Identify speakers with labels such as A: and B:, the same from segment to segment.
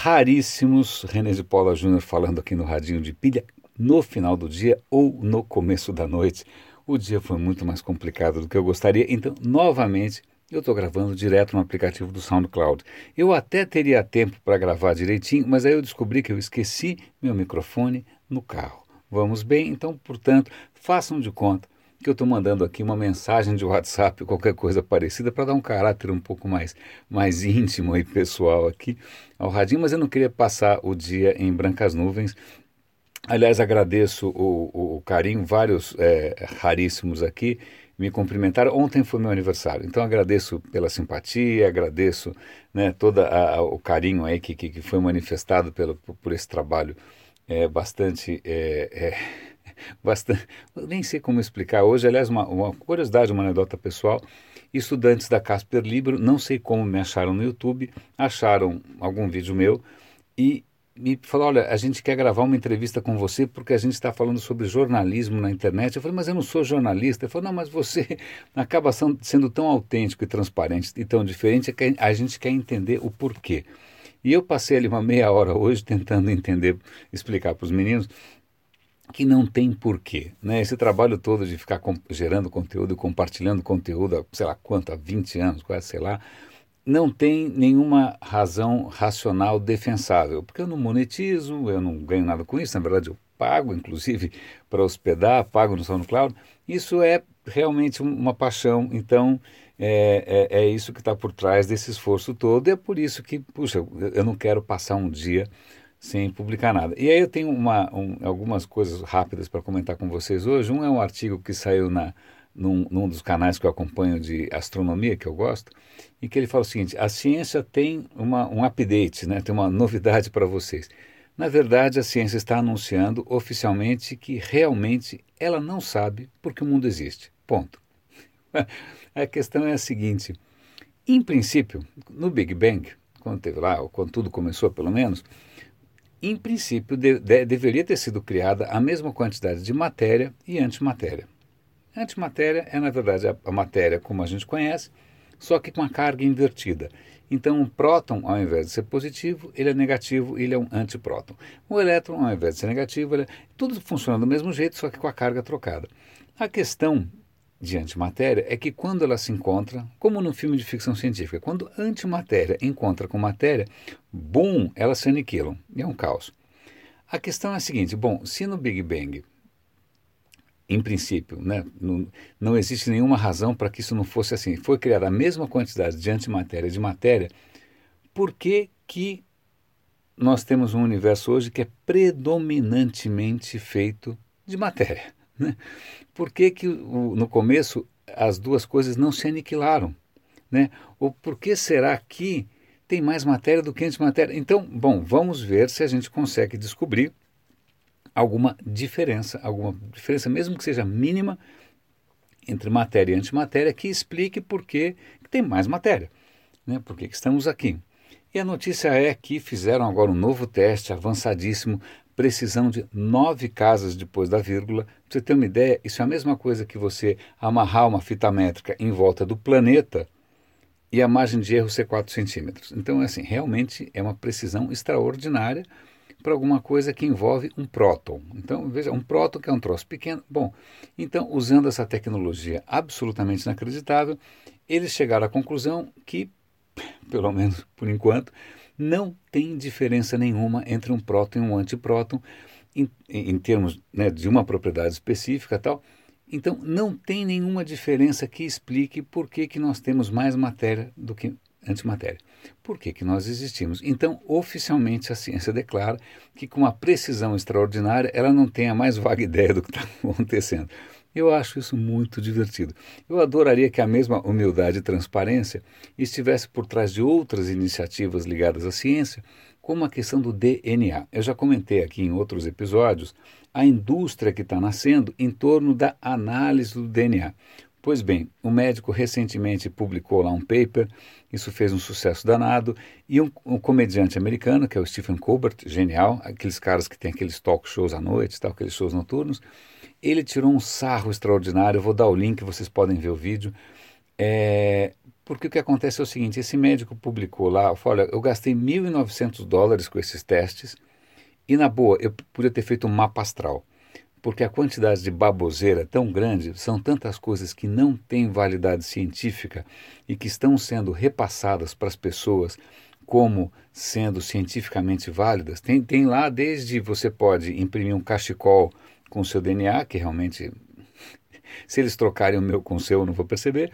A: raríssimos. René de Paula Júnior falando aqui no Radinho de Pilha no final do dia ou no começo da noite. O dia foi muito mais complicado do que eu gostaria, então, novamente, eu estou gravando direto no aplicativo do SoundCloud. Eu até teria tempo para gravar direitinho, mas aí eu descobri que eu esqueci meu microfone no carro. Vamos bem? Então, portanto, façam de conta que eu estou mandando aqui uma mensagem de WhatsApp, qualquer coisa parecida, para dar um caráter um pouco mais, mais íntimo e pessoal aqui ao radinho, mas eu não queria passar o dia em brancas nuvens. Aliás, agradeço o, o, o carinho, vários é, raríssimos aqui me cumprimentaram. Ontem foi meu aniversário, então agradeço pela simpatia, agradeço né, todo o carinho aí que, que, que, foi manifestado pelo, por esse trabalho é, bastante. É, é, bastante, nem sei como explicar hoje, aliás, uma, uma curiosidade, uma anedota pessoal. Estudantes da Casper Libro, não sei como me acharam no YouTube, acharam algum vídeo meu e me falou: olha, a gente quer gravar uma entrevista com você porque a gente está falando sobre jornalismo na internet. Eu falei, mas eu não sou jornalista. Ele falou, não, mas você acaba sendo tão autêntico e transparente e tão diferente que a gente quer entender o porquê. E eu passei ali uma meia hora hoje tentando entender, explicar para os meninos que não tem porquê. Né? Esse trabalho todo de ficar gerando conteúdo compartilhando conteúdo sei lá quanto, há 20 anos, quase, sei lá, não tem nenhuma razão racional defensável, porque eu não monetizo, eu não ganho nada com isso, na verdade eu pago, inclusive, para hospedar, pago no SoundCloud. Isso é realmente uma paixão, então é, é, é isso que está por trás desse esforço todo, e é por isso que, puxa, eu não quero passar um dia sem publicar nada. E aí eu tenho uma, um, algumas coisas rápidas para comentar com vocês hoje. Um é um artigo que saiu na, num, num, dos canais que eu acompanho de astronomia, que eu gosto, e que ele fala o seguinte: a ciência tem uma, um update, né, tem uma novidade para vocês. Na verdade, a ciência está anunciando oficialmente que realmente ela não sabe porque o mundo existe. Ponto. a questão é a seguinte: em princípio, no Big Bang, quando teve lá, ou quando tudo começou pelo menos, em princípio, de, de, deveria ter sido criada a mesma quantidade de matéria e antimatéria. Antimatéria é, na verdade, a, a matéria como a gente conhece, só que com a carga invertida. Então, um próton, ao invés de ser positivo, ele é negativo, ele é um antipróton. O elétron, ao invés de ser negativo, ele é... tudo funciona do mesmo jeito, só que com a carga trocada. A questão de antimatéria é que quando ela se encontra, como no filme de ficção científica, quando antimatéria encontra com matéria, bum, elas se aniquilam. É um caos. A questão é a seguinte: bom, se no Big Bang, em princípio, né, não, não existe nenhuma razão para que isso não fosse assim, foi criada a mesma quantidade de antimatéria e de matéria, por que, que nós temos um universo hoje que é predominantemente feito de matéria? Né? Por que, que no começo as duas coisas não se aniquilaram? Né? Ou por que será que tem mais matéria do que antimatéria? Então, bom, vamos ver se a gente consegue descobrir alguma diferença, alguma diferença, mesmo que seja mínima, entre matéria e antimatéria, que explique por que tem mais matéria, né? por que estamos aqui. E a notícia é que fizeram agora um novo teste avançadíssimo precisão de nove casas depois da vírgula. Para você ter uma ideia, isso é a mesma coisa que você amarrar uma fita métrica em volta do planeta e a margem de erro ser 4 centímetros. Então, assim, realmente é uma precisão extraordinária para alguma coisa que envolve um próton. Então, veja, um próton que é um troço pequeno. Bom, então, usando essa tecnologia absolutamente inacreditável, eles chegaram à conclusão que, pelo menos por enquanto, não tem diferença nenhuma entre um próton e um antipróton em, em termos né, de uma propriedade específica tal. Então, não tem nenhuma diferença que explique por que, que nós temos mais matéria do que antimatéria. Por que, que nós existimos? Então, oficialmente, a ciência declara que, com uma precisão extraordinária, ela não tem a mais vaga ideia do que está acontecendo. Eu acho isso muito divertido. Eu adoraria que a mesma humildade e transparência estivesse por trás de outras iniciativas ligadas à ciência, como a questão do DNA. Eu já comentei aqui em outros episódios a indústria que está nascendo em torno da análise do DNA. Pois bem, o um médico recentemente publicou lá um paper, isso fez um sucesso danado, e um, um, comediante americano, que é o Stephen Colbert, genial, aqueles caras que tem aqueles talk shows à noite, tal, aqueles shows noturnos, ele tirou um sarro extraordinário. Eu vou dar o link, vocês podem ver o vídeo. É, Porque o que acontece é o seguinte: esse médico publicou lá, falou, olha, eu gastei 1.900 dólares com esses testes e, na boa, eu podia ter feito um mapa astral. Porque a quantidade de baboseira é tão grande, são tantas coisas que não têm validade científica e que estão sendo repassadas para as pessoas como sendo cientificamente válidas. Tem, tem lá desde você pode imprimir um cachecol com seu DNA, que realmente, se eles trocarem o meu com o seu, eu não vou perceber,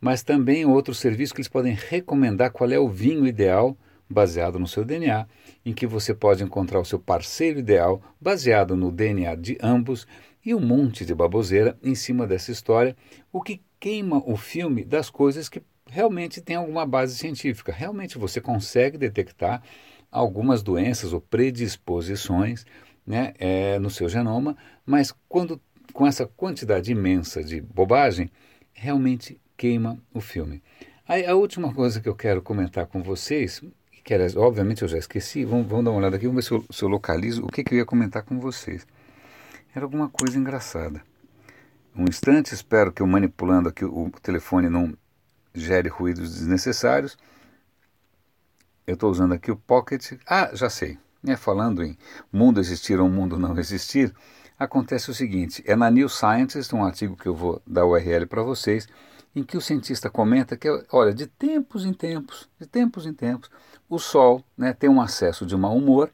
A: mas também outro serviço que eles podem recomendar qual é o vinho ideal baseado no seu DNA, em que você pode encontrar o seu parceiro ideal baseado no DNA de ambos e um monte de baboseira em cima dessa história, o que queima o filme das coisas que realmente têm alguma base científica. Realmente você consegue detectar algumas doenças ou predisposições né, é, no seu genoma, mas quando com essa quantidade imensa de bobagem, realmente queima o filme. A última coisa que eu quero comentar com vocês, que era, obviamente eu já esqueci, vamos, vamos dar uma olhada aqui, vamos ver se eu, se eu localizo o que, que eu ia comentar com vocês. Era alguma coisa engraçada. Um instante, espero que eu manipulando aqui o telefone não gere ruídos desnecessários. Eu estou usando aqui o Pocket. Ah, já sei. É, falando em mundo existir ou mundo não existir, acontece o seguinte: é na New Scientist, um artigo que eu vou dar o URL para vocês, em que o cientista comenta que, olha, de tempos em tempos, de tempos em tempos, o Sol né, tem um acesso de mau humor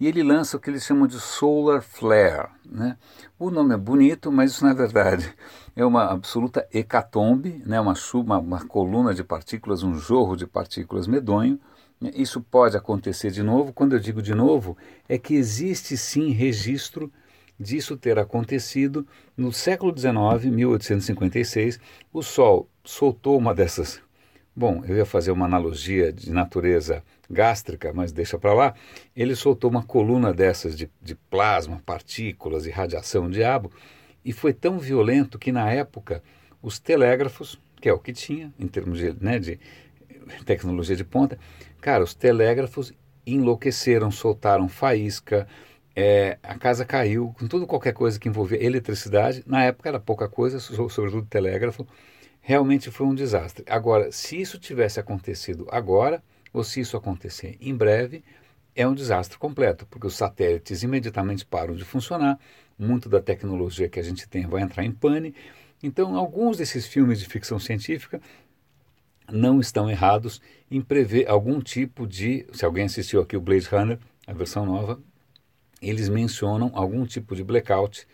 A: e ele lança o que eles chamam de solar flare. Né? O nome é bonito, mas isso na verdade é uma absoluta hecatombe, né? uma, uma, uma coluna de partículas, um jorro de partículas medonho, isso pode acontecer de novo. Quando eu digo de novo, é que existe sim registro disso ter acontecido no século XIX, 1856. O Sol soltou uma dessas. Bom, eu ia fazer uma analogia de natureza gástrica, mas deixa para lá. Ele soltou uma coluna dessas de, de plasma, partículas e radiação diabo, e foi tão violento que na época os telégrafos, que é o que tinha em termos de, né, de tecnologia de ponta, Cara, os telégrafos enlouqueceram, soltaram faísca, é, a casa caiu, com tudo qualquer coisa que envolvia eletricidade. Na época era pouca coisa, sobretudo telégrafo. Realmente foi um desastre. Agora, se isso tivesse acontecido agora, ou se isso acontecer em breve, é um desastre completo, porque os satélites imediatamente param de funcionar, muito da tecnologia que a gente tem vai entrar em pane. Então, alguns desses filmes de ficção científica não estão errados em prever algum tipo de. Se alguém assistiu aqui o Blade Runner, a versão nova, eles mencionam algum tipo de blackout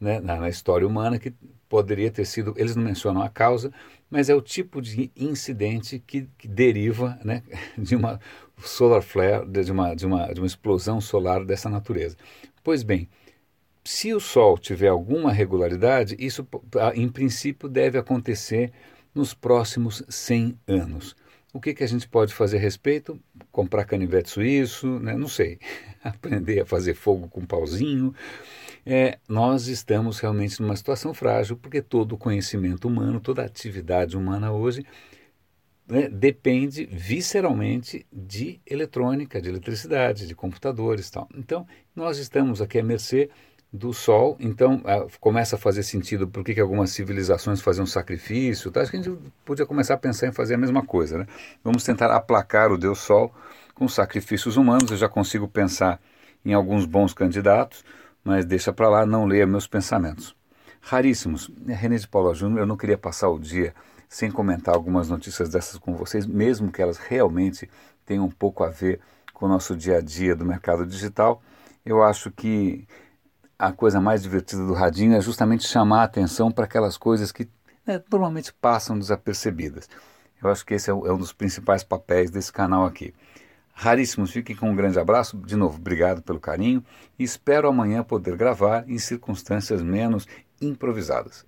A: né, na, na, história humana que poderia ter sido. Eles não mencionam a causa, mas é o tipo de incidente que, que deriva né, de uma solar flare, de uma, de, uma, de uma explosão solar dessa natureza. Pois bem. Se o Sol tiver alguma regularidade, isso em princípio deve acontecer nos próximos 100 anos. O que, que a gente pode fazer a respeito? Comprar canivete suíço, né? não sei, aprender a fazer fogo com pauzinho. É, nós estamos realmente numa situação frágil, porque todo o conhecimento humano, toda a atividade humana hoje né, depende visceralmente de eletrônica, de eletricidade, de computadores tal. Então, nós estamos aqui à mercê do Sol, então uh, começa a fazer sentido por que algumas civilizações faziam sacrifício. Tá? Acho que a gente podia começar a pensar em fazer a mesma coisa. Né? Vamos tentar aplacar o Deus Sol com sacrifícios humanos. Eu já consigo pensar em alguns bons candidatos, mas deixa para lá, não leia meus pensamentos. Raríssimos. René de Paula Júnior, eu não queria passar o dia sem comentar algumas notícias dessas com vocês, mesmo que elas realmente tenham um pouco a ver com o nosso dia a dia do mercado digital. Eu acho que a coisa mais divertida do radinho é justamente chamar a atenção para aquelas coisas que né, normalmente passam desapercebidas. Eu acho que esse é, é um dos principais papéis desse canal aqui. Raríssimos, fiquem com um grande abraço. De novo, obrigado pelo carinho e espero amanhã poder gravar em circunstâncias menos improvisadas.